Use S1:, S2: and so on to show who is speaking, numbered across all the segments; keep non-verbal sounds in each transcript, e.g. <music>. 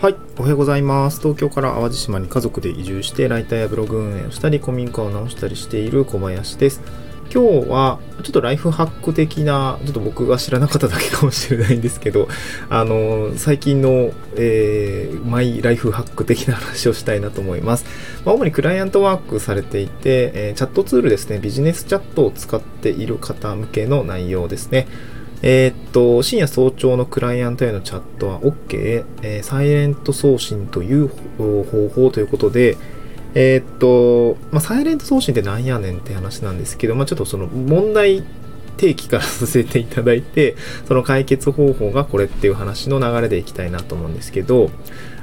S1: はい、おはようございます。東京から淡路島に家族で移住して、ライターやブログ運営をしたり、古民家を直したりしている小林です。今日は、ちょっとライフハック的な、ちょっと僕が知らなかっただけかもしれないんですけど、あの、最近の、えーマイライフハック的な話をしたいなと思います。まあ、主にクライアントワークされていて、えーチャットツールですね、ビジネスチャットを使っている方向けの内容ですね。えーっと、深夜早朝のクライアントへのチャットは OK、えーサイレント送信という方法ということで、えーっと、まあ、サイレント送信ってなんやねんって話なんですけど、まあ、ちょっとその問題提起からさせていただいて、その解決方法がこれっていう話の流れでいきたいなと思うんですけど、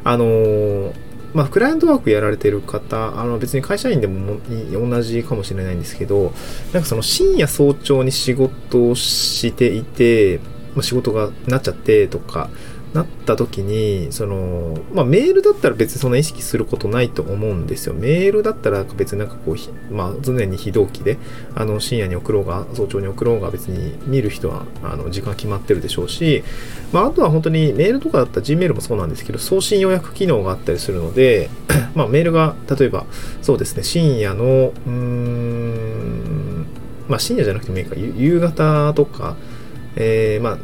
S1: あのーまあ、クライアントワークやられてる方、あの別に会社員でも同じかもしれないんですけど、なんかその深夜早朝に仕事をしていて、まあ、仕事がなっちゃってとか、なった時に、その、まあメールだったら別にそんな意識することないと思うんですよ。メールだったら別になんかこう、まあ常に非同期で、あの深夜に送ろうが、早朝に送ろうが別に見る人は、あの時間決まってるでしょうし、まああとは本当にメールとかだったら Gmail もそうなんですけど、送信予約機能があったりするので、まあメールが例えば、そうですね、深夜の、うーん、まあ深夜じゃなくてもいいか、夕方とか、えーまあ、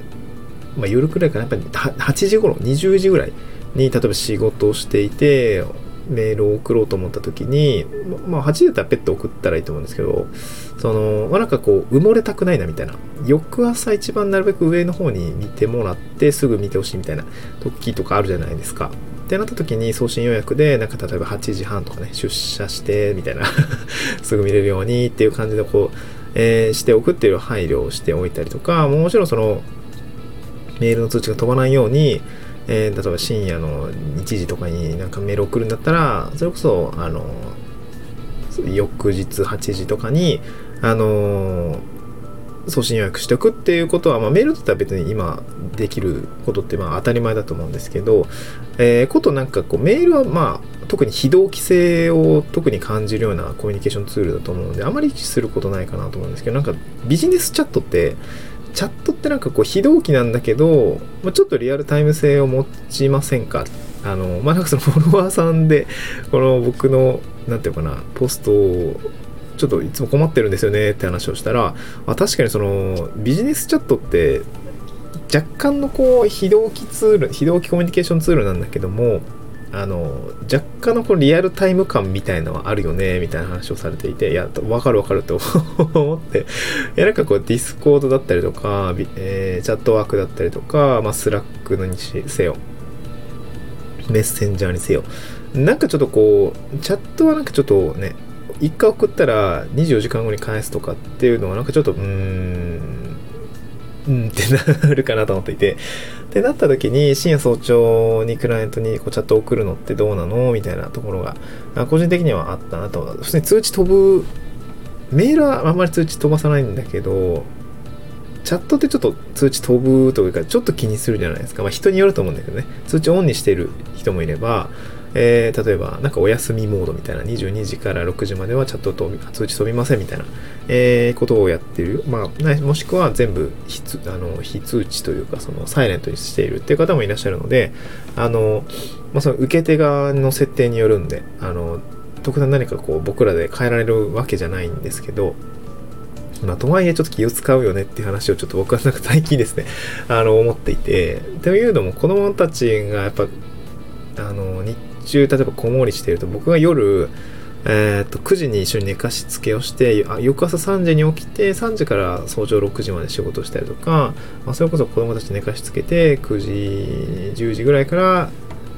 S1: まあ、夜くらいかな、やっぱり8時頃、20時ぐらいに、例えば仕事をしていて、メールを送ろうと思った時に、まあ、8時だったらペット送ったらいいと思うんですけど、その、まあ、なんかこう、埋もれたくないなみたいな。翌朝一番なるべく上の方に見てもらって、すぐ見てほしいみたいな時とかあるじゃないですか。ってなった時に送信予約で、なんか例えば8時半とかね、出社して、みたいな、<laughs> すぐ見れるようにっていう感じでこう、えーしておくっていう配慮をしておいたりとか、もちろんその、メールの通知が飛ばないように、えー例えば深夜の1時とかになんかメール送るんだったら、それこそ、あの、翌日8時とかに、あの送信予約しておくっていうことは、まあ、メールだったら別に今できることってまあ当たり前だと思うんですけど、えーことなんかこうメールはまあ特に非同期性を特に感じるようなコミュニケーションツールだと思うのであまり意識することないかなと思うんですけどなんかビジネスチャットってチャットってなんかこう非同期なんだけど、まあ、ちょっとリアルタイム性を持ちませんか？あのまあなんかその <laughs> フォロワーさんでこの僕のなんていうかなポストをちょっといつも困ってるんですよねって話をしたらあ確かにそのビジネスチャットって若干のこう非同期ツール非同期コミュニケーションツールなんだけどもあの若干のこうリアルタイム感みたいのはあるよねみたいな話をされていていや分かる分かると <laughs> 思って。いやなんかこう Discord だったりとか、えー Chatwork だったりとか、まあ、 Slack のにせよ。メッセンジャーにせよ。なんかちょっとこうチャットはなんかちょっとね一回送ったら24時間後に返すとかっていうのはなんかちょっとうーんうんってなるかなと思っていて。ってなった時に深夜早朝にクライアントにこうチャット送るのってどうなの？みたいなところが個人的にはあったなと。普通に通知飛ぶメールはあんまり通知飛ばさないんだけどチャットってちょっと通知飛ぶというかちょっと気にするじゃないですか、まあ、人によると思うんだけどね。通知オンにしてる人もいればえー例えば、なんかお休みモードみたいな、22時から6時まではチャットと通知飛びませんみたいな、えーことをやってる。まあ、もしくは全部非通あの非通知というか、そのサイレントにしているっていう方もいらっしゃるので、あの、まあ、その受け手側の設定によるんで、あの、特段何かこう僕らで変えられるわけじゃないんですけど、まあ、とはいえちょっと気を使うよねっていう話をちょっと僕はなんか最近ですね、あの、思っていて、というのも子供たちがやっぱ、あの、日中、例えば子守りしてると、僕が夜、えー、と9時に一緒に寝かしつけをしてあ翌朝3時に起きて3時から早朝6時まで仕事したりとか、まあ、それこそ子供たち寝かしつけて9時10時ぐらいから、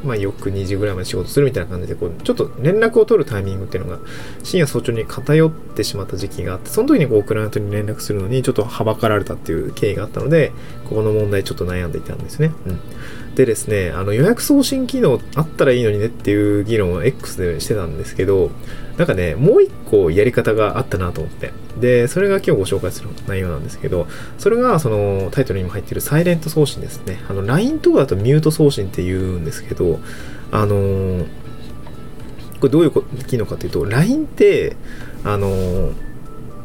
S1: まあ、翌2時ぐらいまで仕事するみたいな感じでこうちょっと連絡を取るタイミングっていうのが深夜早朝に偏ってしまった時期があってその時にこうクライアントに連絡するのにちょっとはばかられたっていう経緯があったのでここの問題ちょっと悩んでいたんですね。うんでですね、あの予約送信機能あったらいいのにねっていう議論を X でしてたんですけど、なんかね、もう一個やり方があったなと思って。で、それが今日ご紹介する内容なんですけど、それがそのタイトルにも入ってるサイレント送信ですね。あの LINE とかだとミュート送信って言うんですけど、あのーこれどういう機能かというと、LINE って、あのー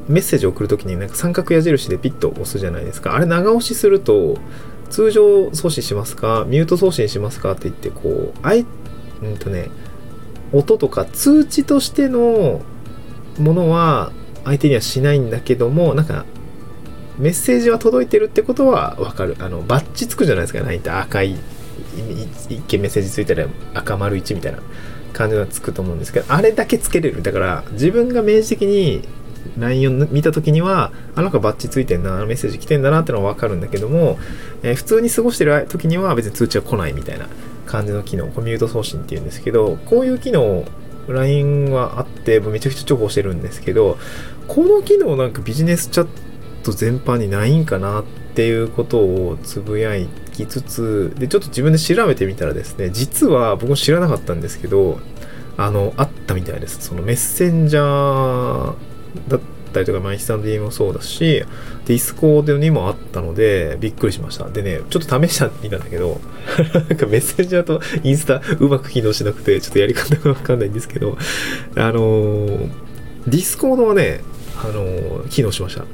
S1: メッセージを送るときになんか三角矢印でピッと押すじゃないですか。あれ長押しすると、通常送信しますか？ミュート送信しますかって言ってこうあいうんとね音とか通知としてのものは相手にはしないんだけどもなんかメッセージは届いてるってことはわかる。あのバッチつくじゃないですか。何て赤い一見メッセージついたら赤丸1みたいな感じがつくと思うんですけどあれだけつけれる。だから自分が明示的に LINE を見た時にはあなんかバッチついてんなメッセージ来てんだなってのは分かるんだけども、えー、普通に過ごしてる時には別に通知は来ないみたいな感じの機能コミュート送信っていうんですけどこういう機能 LINE はあってめちゃくちゃ重宝してるんですけどこの機能なんかビジネスチャット全般にないんかなっていうことをつぶやきつつでちょっと自分で調べてみたらですね実は僕も知らなかったんですけどあのあったみたいです。そのメッセンジャーだったりとか、インスタの DM もそうだし、ディスコードにもあったので、びっくりしました。でね、ちょっと試してみたんだけど、<laughs> なんかメッセンジャーとインスタうまく機能しなくて、ちょっとやり方がわかんないんですけど、あのー、ディスコードはね、あのー、機能しました。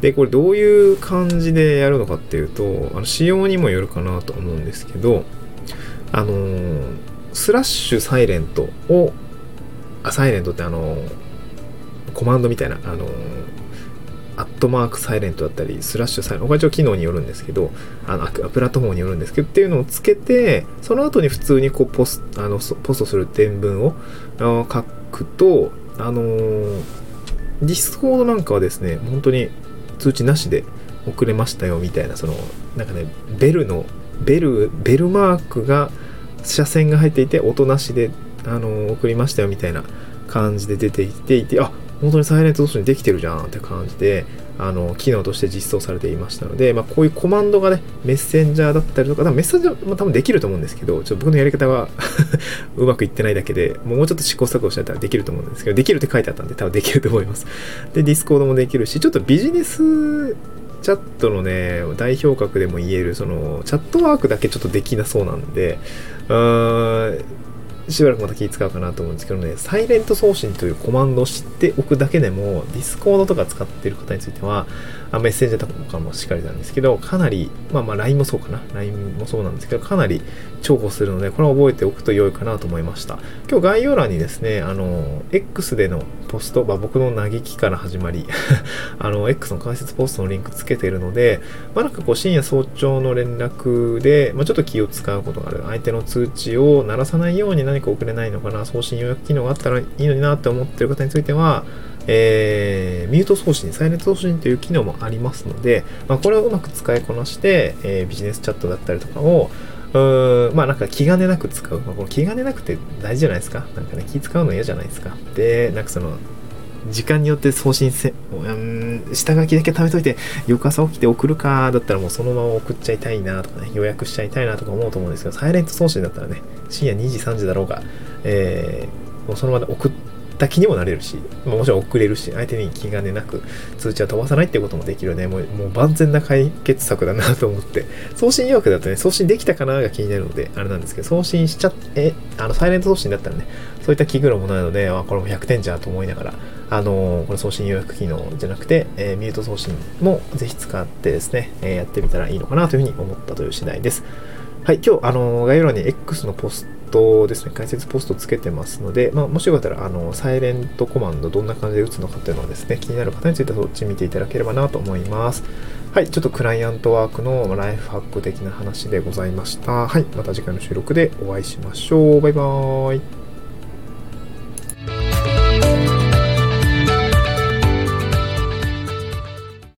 S1: で、これどういう感じでやるのかっていうと、あの仕様にもよるかなと思うんですけど、あのー、スラッシュサイレントを、あ、サイレントってあのー、コマンドみたいな、あのー、アットマークサイレントだったり、スラッシュサイレント、これ一応機能によるんですけど、あの、プラットフォームによるんですけど、っていうのをつけて、その後に普通にこうポス、あの、ポストする伝聞を書くと、あのー、ディスコードなんかはですね、本当に通知なしで送れましたよみたいな、その、なんかね、ベルの、ベル、ベルマークが、斜線が入っていて、音なしで、あのー、送りましたよみたいな感じで出ていていて、あ、本当にサイレント送信できてるじゃんって感じで、あの、機能として実装されていましたので、まあ、こういうコマンドがね、メッセンジャーだったりとか、多分メッセンジャーも多分できると思うんですけど、ちょっと僕のやり方が <laughs> うまくいってないだけで、もうちょっと試行錯誤してたらできると思うんですけど、できるって書いてあったんで、多分できると思います。で、ディスコードもできるし、ちょっとビジネスチャットのね、代表格でも言える、その、チャットワークだけちょっとできなそうなんで、うーん、しばらくまた気使うかなと思うんですけどね、サイレント送信というコマンドを知っておくだけでも、ディスコードとか使ってる方については、あメッセンジャーとかもしかりなんですけど、かなり、まあまあ LINE もそうかな。LINE もそうなんですけど、かなり重宝するので、これは覚えておくと良いかなと思いました。今日概要欄にですね、あの、X でのポスト、まあ、僕の嘆きから始まり <laughs> あの、X の解説ポストのリンクつけてるので、まあなんかこう深夜早朝の連絡で、まあちょっと気を使うことがある。相手の通知を鳴らさないように何か送れないのかな、送信予約機能があったらいいのになって思ってる方については、えー、ミュート送信、サイレント送信という機能もありますので、まあ、これをうまく使いこなして、えー、ビジネスチャットだったりとかを、うー、まあなんか気兼ねなく使う。まあ、この気兼ねなくて大事じゃないですか。なんかね、気使うの嫌じゃないですか。で、なんかその、時間によって送信せ、うん、下書きだけ貯めといて、翌朝起きて送るか、だったらもうそのまま送っちゃいたいなとかね、予約しちゃいたいなとか思うと思うんですけど、サイレント送信だったらね、深夜2時、3時だろうが、えー、もうそのまま送った気にもなれるし、ま、もちろん送れるし、相手に気兼ねなく通知は飛ばさないってこともできるね。もうもう万全な解決策だなと思って、送信予約だとね、送信できたかなが気になるので、あれなんですけど、送信しちゃって、あの、サイレント送信だったらね、そういった気苦労もないので、あ、これも100点じゃと思いながら、あのー、これ送信予約機能じゃなくて、えー、ミュート送信もぜひ使ってですね、えー、やってみたらいいのかなというふうに思ったという次第です。はい、今日、あの概要欄に X のポストですね、解説ポストつけてますので、まあ、もしよかったら、あの、サイレントコマンドどんな感じで打つのかっていうのはですね、気になる方についてはそっち見ていただければなと思います。はい、ちょっとクライアントワークのライフハック的な話でございました。はい、また次回の収録でお会いしましょう。バイバーイ。